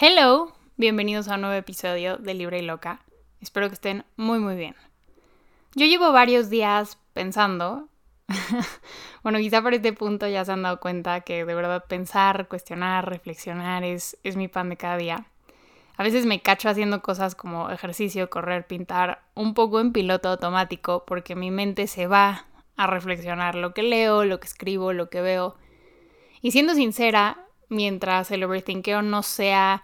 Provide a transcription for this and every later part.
Hello, bienvenidos a un nuevo episodio de Libre y Loca. Espero que estén muy muy bien. Yo llevo varios días pensando, bueno, quizá por este punto ya se han dado cuenta que de verdad pensar, cuestionar, reflexionar es, es mi pan de cada día. A veces me cacho haciendo cosas como ejercicio, correr, pintar, un poco en piloto automático, porque mi mente se va a reflexionar lo que leo, lo que escribo, lo que veo. Y siendo sincera, mientras el overthinkeo no sea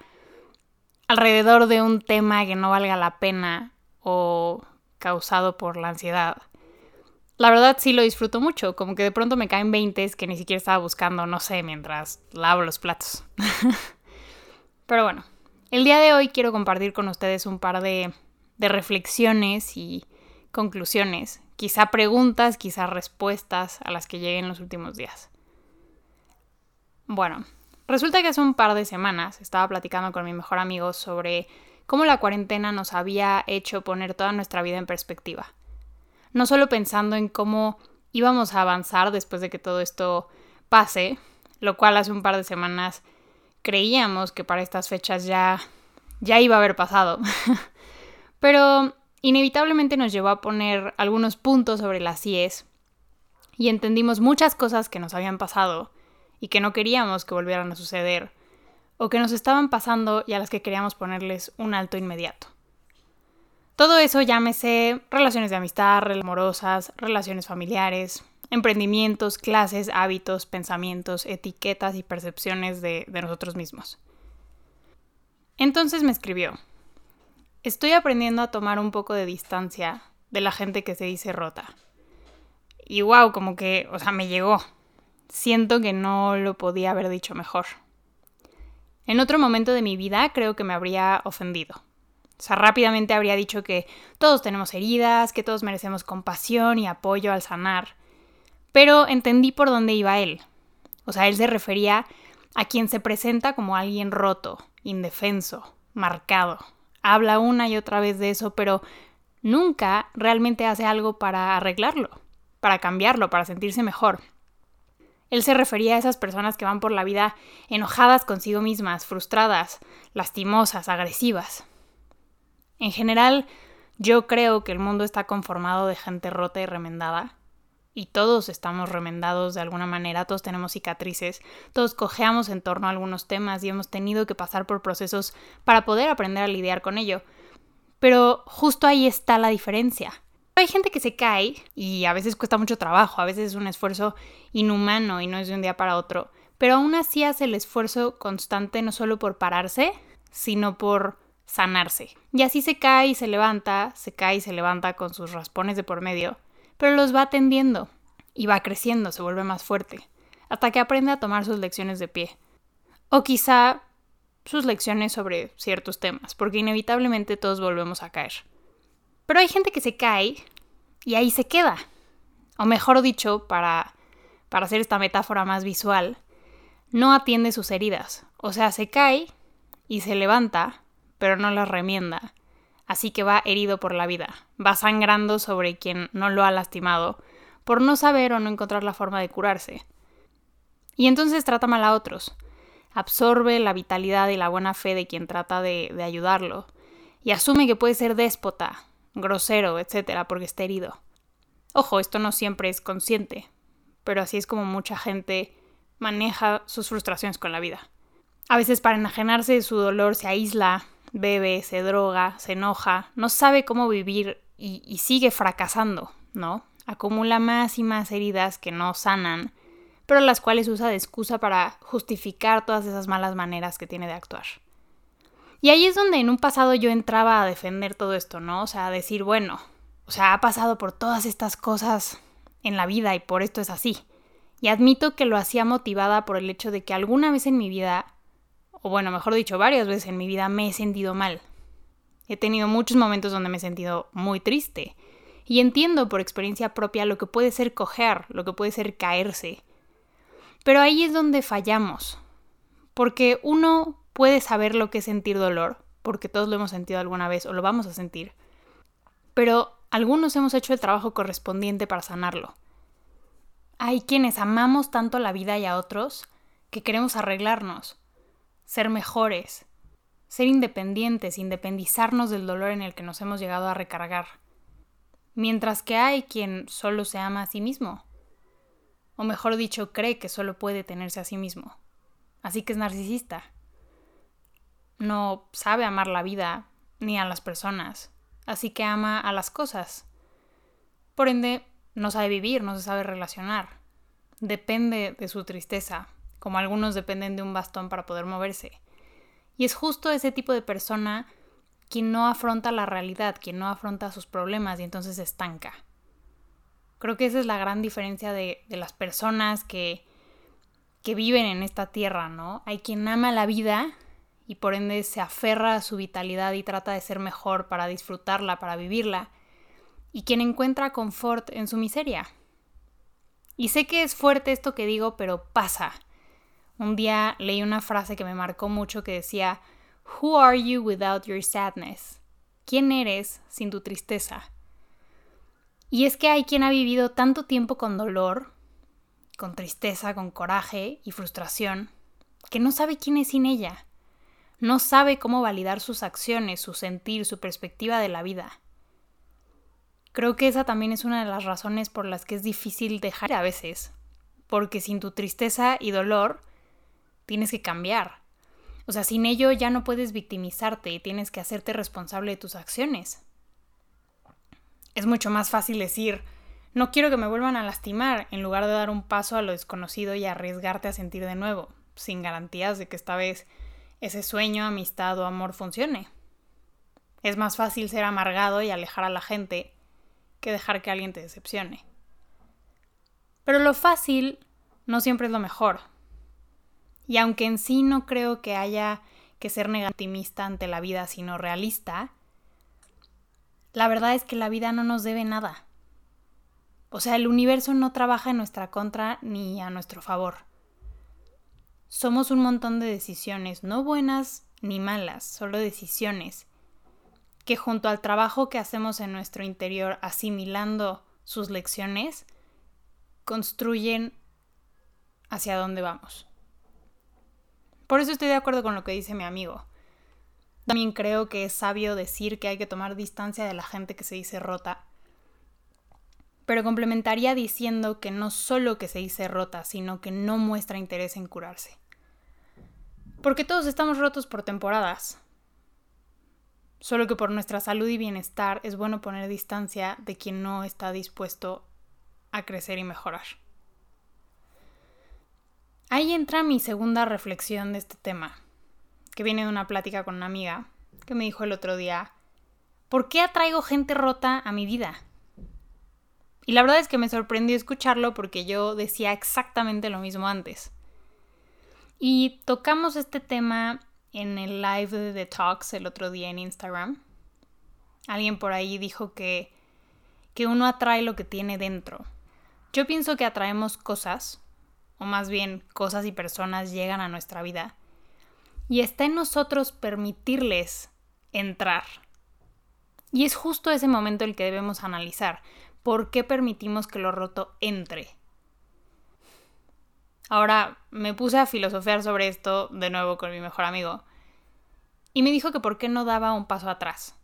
alrededor de un tema que no valga la pena o causado por la ansiedad. La verdad sí lo disfruto mucho, como que de pronto me caen 20 que ni siquiera estaba buscando, no sé, mientras lavo los platos. Pero bueno, el día de hoy quiero compartir con ustedes un par de, de reflexiones y conclusiones, quizá preguntas, quizá respuestas a las que llegué en los últimos días. Bueno, Resulta que hace un par de semanas estaba platicando con mi mejor amigo sobre cómo la cuarentena nos había hecho poner toda nuestra vida en perspectiva. No solo pensando en cómo íbamos a avanzar después de que todo esto pase, lo cual hace un par de semanas creíamos que para estas fechas ya ya iba a haber pasado. Pero inevitablemente nos llevó a poner algunos puntos sobre las IES y entendimos muchas cosas que nos habían pasado y que no queríamos que volvieran a suceder, o que nos estaban pasando y a las que queríamos ponerles un alto inmediato. Todo eso llámese relaciones de amistad, amorosas, relaciones familiares, emprendimientos, clases, hábitos, pensamientos, etiquetas y percepciones de, de nosotros mismos. Entonces me escribió, estoy aprendiendo a tomar un poco de distancia de la gente que se dice rota. Y wow, como que, o sea, me llegó. Siento que no lo podía haber dicho mejor. En otro momento de mi vida creo que me habría ofendido. O sea, rápidamente habría dicho que todos tenemos heridas, que todos merecemos compasión y apoyo al sanar. Pero entendí por dónde iba él. O sea, él se refería a quien se presenta como alguien roto, indefenso, marcado. Habla una y otra vez de eso, pero nunca realmente hace algo para arreglarlo, para cambiarlo, para sentirse mejor. Él se refería a esas personas que van por la vida enojadas consigo mismas, frustradas, lastimosas, agresivas. En general, yo creo que el mundo está conformado de gente rota y remendada. Y todos estamos remendados de alguna manera, todos tenemos cicatrices, todos cojeamos en torno a algunos temas y hemos tenido que pasar por procesos para poder aprender a lidiar con ello. Pero justo ahí está la diferencia. Hay gente que se cae y a veces cuesta mucho trabajo, a veces es un esfuerzo inhumano y no es de un día para otro, pero aún así hace el esfuerzo constante no solo por pararse, sino por sanarse. Y así se cae y se levanta, se cae y se levanta con sus raspones de por medio, pero los va atendiendo y va creciendo, se vuelve más fuerte, hasta que aprende a tomar sus lecciones de pie. O quizá sus lecciones sobre ciertos temas, porque inevitablemente todos volvemos a caer. Pero hay gente que se cae y ahí se queda. O mejor dicho, para, para hacer esta metáfora más visual, no atiende sus heridas. O sea, se cae y se levanta, pero no las remienda. Así que va herido por la vida, va sangrando sobre quien no lo ha lastimado, por no saber o no encontrar la forma de curarse. Y entonces trata mal a otros, absorbe la vitalidad y la buena fe de quien trata de, de ayudarlo, y asume que puede ser déspota, grosero, etcétera, porque está herido. Ojo, esto no siempre es consciente, pero así es como mucha gente maneja sus frustraciones con la vida. A veces para enajenarse de su dolor se aísla, bebe, se droga, se enoja, no sabe cómo vivir y sigue fracasando, ¿no? Acumula más y más heridas que no sanan, pero las cuales usa de excusa para justificar todas esas malas maneras que tiene de actuar. Y ahí es donde en un pasado yo entraba a defender todo esto, ¿no? O sea, a decir, bueno, o sea, ha pasado por todas estas cosas en la vida y por esto es así. Y admito que lo hacía motivada por el hecho de que alguna vez en mi vida, o bueno, mejor dicho, varias veces en mi vida me he sentido mal. He tenido muchos momentos donde me he sentido muy triste. Y entiendo por experiencia propia lo que puede ser coger, lo que puede ser caerse. Pero ahí es donde fallamos. Porque uno puede saber lo que es sentir dolor, porque todos lo hemos sentido alguna vez o lo vamos a sentir, pero algunos hemos hecho el trabajo correspondiente para sanarlo. Hay quienes amamos tanto la vida y a otros que queremos arreglarnos, ser mejores, ser independientes, independizarnos del dolor en el que nos hemos llegado a recargar. Mientras que hay quien solo se ama a sí mismo. O mejor dicho, cree que solo puede tenerse a sí mismo. Así que es narcisista. No sabe amar la vida ni a las personas. Así que ama a las cosas. Por ende, no sabe vivir, no se sabe relacionar. Depende de su tristeza, como algunos dependen de un bastón para poder moverse. Y es justo ese tipo de persona quien no afronta la realidad, quien no afronta sus problemas y entonces se estanca. Creo que esa es la gran diferencia de, de las personas que, que viven en esta tierra, ¿no? Hay quien ama la vida y por ende se aferra a su vitalidad y trata de ser mejor para disfrutarla, para vivirla, y quien encuentra confort en su miseria. Y sé que es fuerte esto que digo, pero pasa. Un día leí una frase que me marcó mucho que decía, Who are you without your sadness? ¿Quién eres sin tu tristeza? Y es que hay quien ha vivido tanto tiempo con dolor, con tristeza, con coraje y frustración, que no sabe quién es sin ella. No sabe cómo validar sus acciones, su sentir, su perspectiva de la vida. Creo que esa también es una de las razones por las que es difícil dejar a veces, porque sin tu tristeza y dolor tienes que cambiar. O sea, sin ello ya no puedes victimizarte y tienes que hacerte responsable de tus acciones. Es mucho más fácil decir, no quiero que me vuelvan a lastimar, en lugar de dar un paso a lo desconocido y arriesgarte a sentir de nuevo, sin garantías de que esta vez ese sueño, amistad o amor funcione. Es más fácil ser amargado y alejar a la gente que dejar que alguien te decepcione. Pero lo fácil no siempre es lo mejor. Y aunque en sí no creo que haya que ser negativista ante la vida, sino realista, la verdad es que la vida no nos debe nada. O sea, el universo no trabaja en nuestra contra ni a nuestro favor. Somos un montón de decisiones, no buenas ni malas, solo decisiones, que junto al trabajo que hacemos en nuestro interior asimilando sus lecciones, construyen hacia dónde vamos. Por eso estoy de acuerdo con lo que dice mi amigo. También creo que es sabio decir que hay que tomar distancia de la gente que se dice rota. Pero complementaría diciendo que no solo que se dice rota, sino que no muestra interés en curarse. Porque todos estamos rotos por temporadas. Solo que por nuestra salud y bienestar es bueno poner distancia de quien no está dispuesto a crecer y mejorar. Ahí entra mi segunda reflexión de este tema, que viene de una plática con una amiga que me dijo el otro día, ¿por qué atraigo gente rota a mi vida? Y la verdad es que me sorprendió escucharlo porque yo decía exactamente lo mismo antes. Y tocamos este tema en el live de The Talks el otro día en Instagram. Alguien por ahí dijo que, que uno atrae lo que tiene dentro. Yo pienso que atraemos cosas o más bien cosas y personas llegan a nuestra vida, y está en nosotros permitirles entrar. Y es justo ese momento el que debemos analizar. ¿Por qué permitimos que lo roto entre? Ahora me puse a filosofear sobre esto de nuevo con mi mejor amigo. Y me dijo que por qué no daba un paso atrás.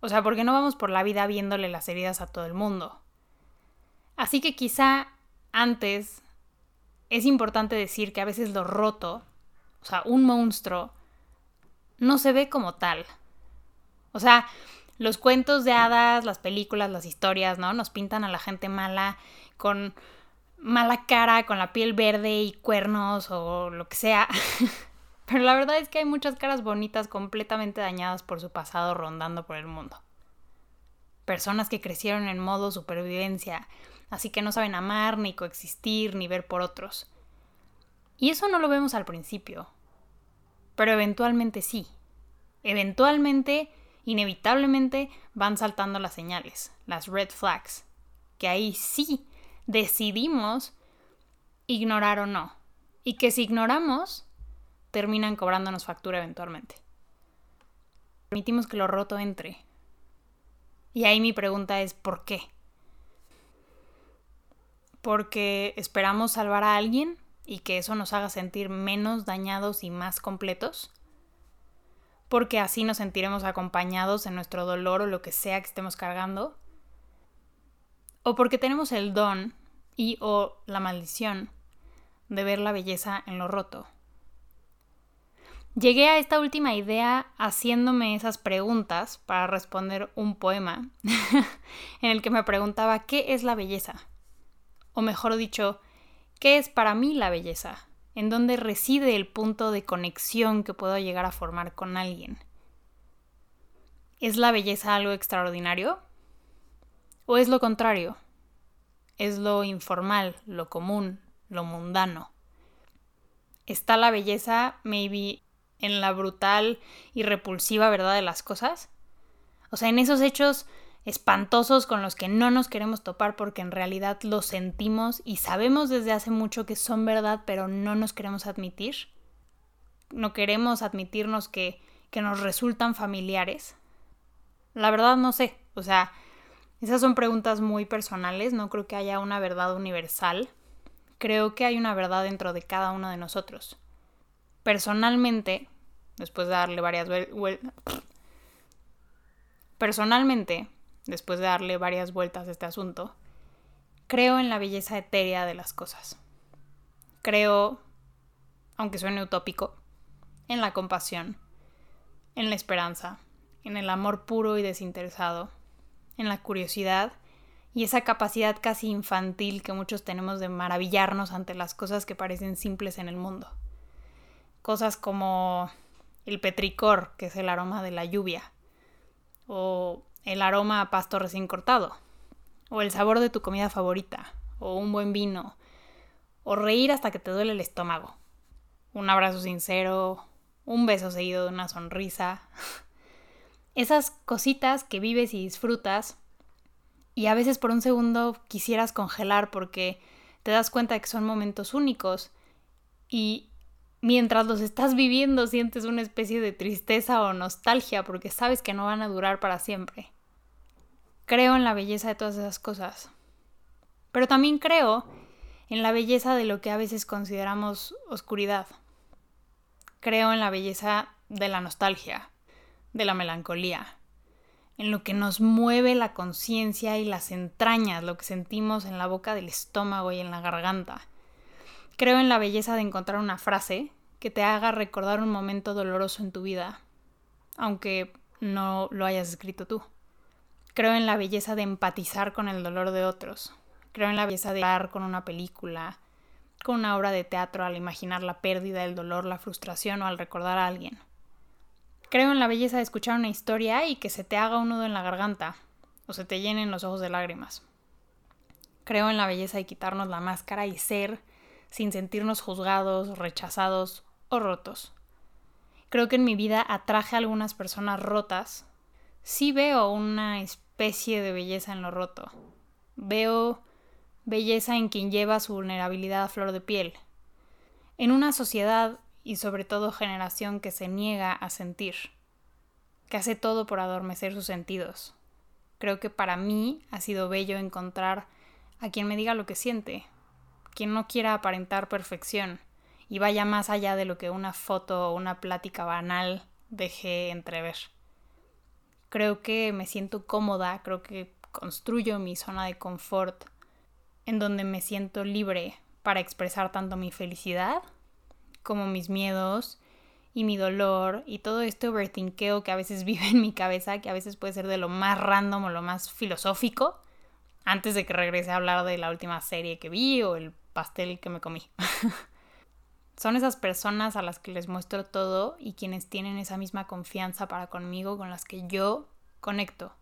O sea, ¿por qué no vamos por la vida viéndole las heridas a todo el mundo? Así que quizá antes es importante decir que a veces lo roto, o sea, un monstruo, no se ve como tal. O sea, los cuentos de hadas, las películas, las historias, ¿no? Nos pintan a la gente mala con mala cara, con la piel verde y cuernos o lo que sea. Pero la verdad es que hay muchas caras bonitas completamente dañadas por su pasado rondando por el mundo. Personas que crecieron en modo supervivencia, así que no saben amar, ni coexistir, ni ver por otros. Y eso no lo vemos al principio, pero eventualmente sí. Eventualmente, inevitablemente, van saltando las señales, las red flags, que ahí sí decidimos ignorar o no. Y que si ignoramos, terminan cobrándonos factura eventualmente. Permitimos que lo roto entre. Y ahí mi pregunta es, ¿por qué? porque esperamos salvar a alguien y que eso nos haga sentir menos dañados y más completos? porque así nos sentiremos acompañados en nuestro dolor o lo que sea que estemos cargando, o porque tenemos el don y o la maldición de ver la belleza en lo roto. Llegué a esta última idea haciéndome esas preguntas para responder un poema en el que me preguntaba qué es la belleza. O mejor dicho, ¿qué es para mí la belleza? ¿En dónde reside el punto de conexión que puedo llegar a formar con alguien? ¿Es la belleza algo extraordinario? ¿O es lo contrario? Es lo informal, lo común, lo mundano. ¿Está la belleza, maybe, en la brutal y repulsiva verdad de las cosas? O sea, en esos hechos espantosos con los que no nos queremos topar porque en realidad los sentimos y sabemos desde hace mucho que son verdad, pero no nos queremos admitir. No queremos admitirnos que, que nos resultan familiares. La verdad no sé, o sea, esas son preguntas muy personales, no creo que haya una verdad universal. Creo que hay una verdad dentro de cada uno de nosotros. Personalmente, después de darle varias vueltas... Personalmente, después de darle varias vueltas a este asunto, creo en la belleza etérea de las cosas. Creo, aunque suene utópico, en la compasión, en la esperanza, en el amor puro y desinteresado, en la curiosidad y esa capacidad casi infantil que muchos tenemos de maravillarnos ante las cosas que parecen simples en el mundo. Cosas como el petricor, que es el aroma de la lluvia, o el aroma a pasto recién cortado, o el sabor de tu comida favorita, o un buen vino, o reír hasta que te duele el estómago, un abrazo sincero, un beso seguido de una sonrisa. Esas cositas que vives y disfrutas y a veces por un segundo quisieras congelar porque te das cuenta que son momentos únicos y mientras los estás viviendo sientes una especie de tristeza o nostalgia porque sabes que no van a durar para siempre. Creo en la belleza de todas esas cosas. Pero también creo en la belleza de lo que a veces consideramos oscuridad. Creo en la belleza de la nostalgia, de la melancolía, en lo que nos mueve la conciencia y las entrañas, lo que sentimos en la boca del estómago y en la garganta Creo en la belleza de encontrar una frase que te haga recordar un momento doloroso en tu vida, aunque no lo hayas escrito tú. Creo en la belleza de empatizar con el dolor de otros. Creo en la belleza de hablar con una película, con una obra de teatro al imaginar la pérdida, el dolor, la frustración o al recordar a alguien. Creo en la belleza de escuchar una historia y que se te haga un nudo en la garganta o se te llenen los ojos de lágrimas. Creo en la belleza de quitarnos la máscara y ser sin sentirnos juzgados, rechazados o rotos. Creo que en mi vida atraje a algunas personas rotas. Sí veo una especie de belleza en lo roto. Veo belleza en quien lleva su vulnerabilidad a flor de piel. En una sociedad y sobre todo generación que se niega a sentir, que hace todo por adormecer sus sentidos. Creo que para mí ha sido bello encontrar a quien me diga lo que siente, quien no quiera aparentar perfección y vaya más allá de lo que una foto o una plática banal deje entrever. Creo que me siento cómoda, creo que construyo mi zona de confort en donde me siento libre para expresar tanto mi felicidad como mis miedos y mi dolor y todo este overthinkeo que a veces vive en mi cabeza, que a veces puede ser de lo más random o lo más filosófico, antes de que regrese a hablar de la última serie que vi o el pastel que me comí. Son esas personas a las que les muestro todo y quienes tienen esa misma confianza para conmigo con las que yo conecto.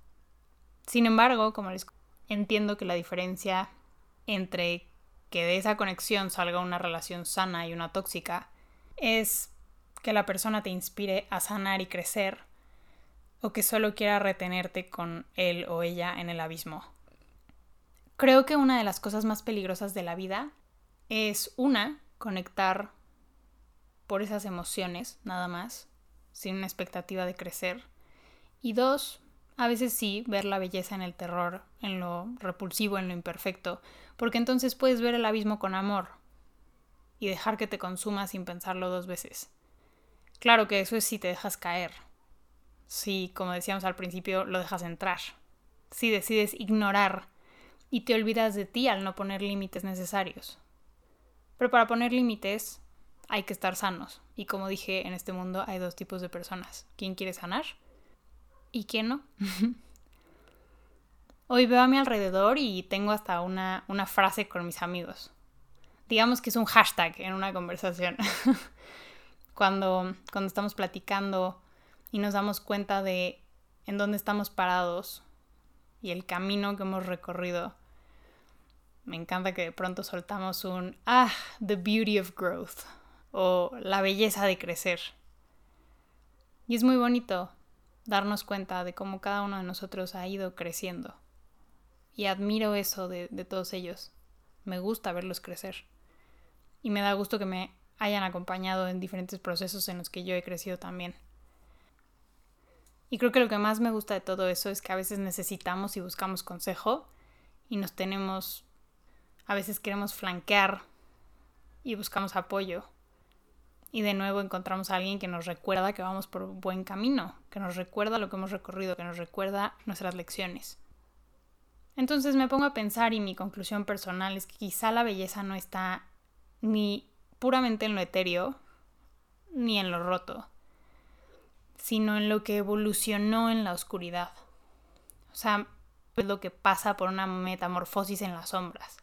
Sin embargo, como les entiendo que la diferencia entre que de esa conexión salga una relación sana y una tóxica es que la persona te inspire a sanar y crecer o que solo quiera retenerte con él o ella en el abismo. Creo que una de las cosas más peligrosas de la vida es una, conectar por esas emociones, nada más, sin una expectativa de crecer. Y dos, a veces sí, ver la belleza en el terror, en lo repulsivo, en lo imperfecto, porque entonces puedes ver el abismo con amor y dejar que te consuma sin pensarlo dos veces. Claro que eso es si te dejas caer, si, como decíamos al principio, lo dejas entrar. Si decides ignorar y te olvidas de ti al no poner límites necesarios. Pero para poner límites hay que estar sanos. Y como dije, en este mundo hay dos tipos de personas. ¿Quién quiere sanar? ¿Y quién no? Hoy veo a mi alrededor y tengo hasta una, una frase con mis amigos. Digamos que es un hashtag en una conversación. cuando, cuando estamos platicando y nos damos cuenta de en dónde estamos parados y el camino que hemos recorrido. Me encanta que de pronto soltamos un ah, the beauty of growth o la belleza de crecer. Y es muy bonito darnos cuenta de cómo cada uno de nosotros ha ido creciendo. Y admiro eso de, de todos ellos. Me gusta verlos crecer. Y me da gusto que me hayan acompañado en diferentes procesos en los que yo he crecido también. Y creo que lo que más me gusta de todo eso es que a veces necesitamos y buscamos consejo y nos tenemos, a veces queremos flanquear y buscamos apoyo. Y de nuevo encontramos a alguien que nos recuerda que vamos por un buen camino, que nos recuerda lo que hemos recorrido, que nos recuerda nuestras lecciones. Entonces me pongo a pensar y mi conclusión personal es que quizá la belleza no está ni puramente en lo etéreo, ni en lo roto, sino en lo que evolucionó en la oscuridad. O sea, lo que pasa por una metamorfosis en las sombras.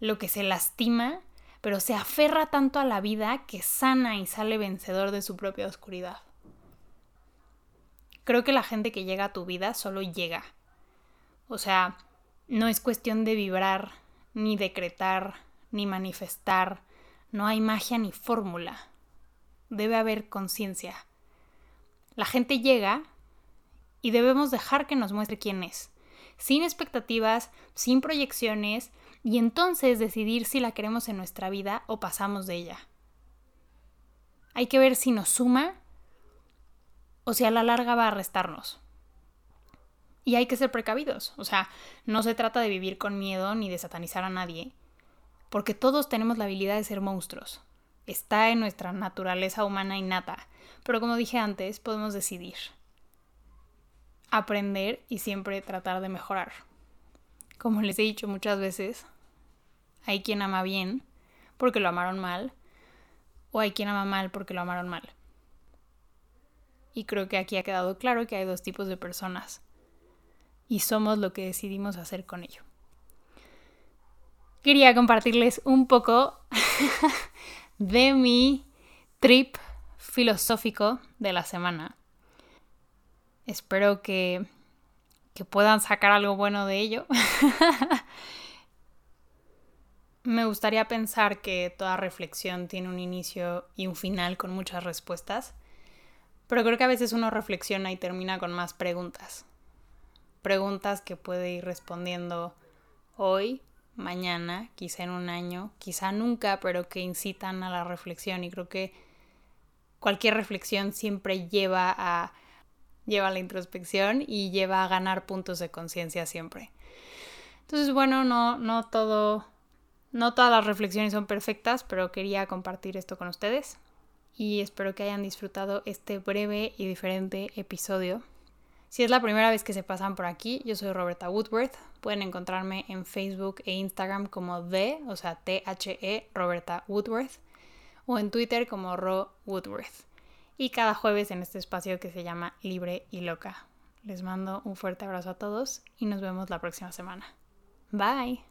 Lo que se lastima, pero se aferra tanto a la vida que sana y sale vencedor de su propia oscuridad. Creo que la gente que llega a tu vida solo llega. O sea, no es cuestión de vibrar, ni decretar, ni manifestar. No hay magia ni fórmula. Debe haber conciencia la gente llega y debemos dejar que nos muestre quién es, sin expectativas, sin proyecciones, y entonces decidir si la queremos en nuestra vida o pasamos de ella. Hay que ver si nos suma o si a la larga va a restarnos. Y hay que ser precavidos, o sea, no se trata de vivir con miedo ni de satanizar a nadie, porque todos tenemos la habilidad de ser monstruos. Está en nuestra naturaleza humana innata pero como dije antes, podemos decidir. Aprender y siempre tratar de mejorar. Como les he dicho muchas veces, hay quien ama bien porque lo amaron mal, o hay quien ama mal porque lo amaron mal. Y creo que aquí ha quedado claro que hay dos tipos de personas. Y somos lo que decidimos hacer con ello. Quería compartirles un poco de mi trip filosófico de la semana. Espero que, que puedan sacar algo bueno de ello. Me gustaría pensar que toda reflexión tiene un inicio y un final con muchas respuestas, pero creo que a veces uno reflexiona y termina con más preguntas. Preguntas que puede ir respondiendo hoy, mañana, quizá en un año, quizá nunca, pero que incitan a la reflexión y creo que cualquier reflexión siempre lleva a, lleva a la introspección y lleva a ganar puntos de conciencia siempre. Entonces, bueno, no, no todo, no todas las reflexiones son perfectas, pero quería compartir esto con ustedes y espero que hayan disfrutado este breve y diferente episodio. Si es la primera vez que se pasan por aquí, yo soy Roberta Woodworth. Pueden encontrarme en Facebook e Instagram como D, o sea, T-H-E, Roberta Woodworth o en Twitter como Ro Woodworth. Y cada jueves en este espacio que se llama Libre y Loca. Les mando un fuerte abrazo a todos y nos vemos la próxima semana. Bye.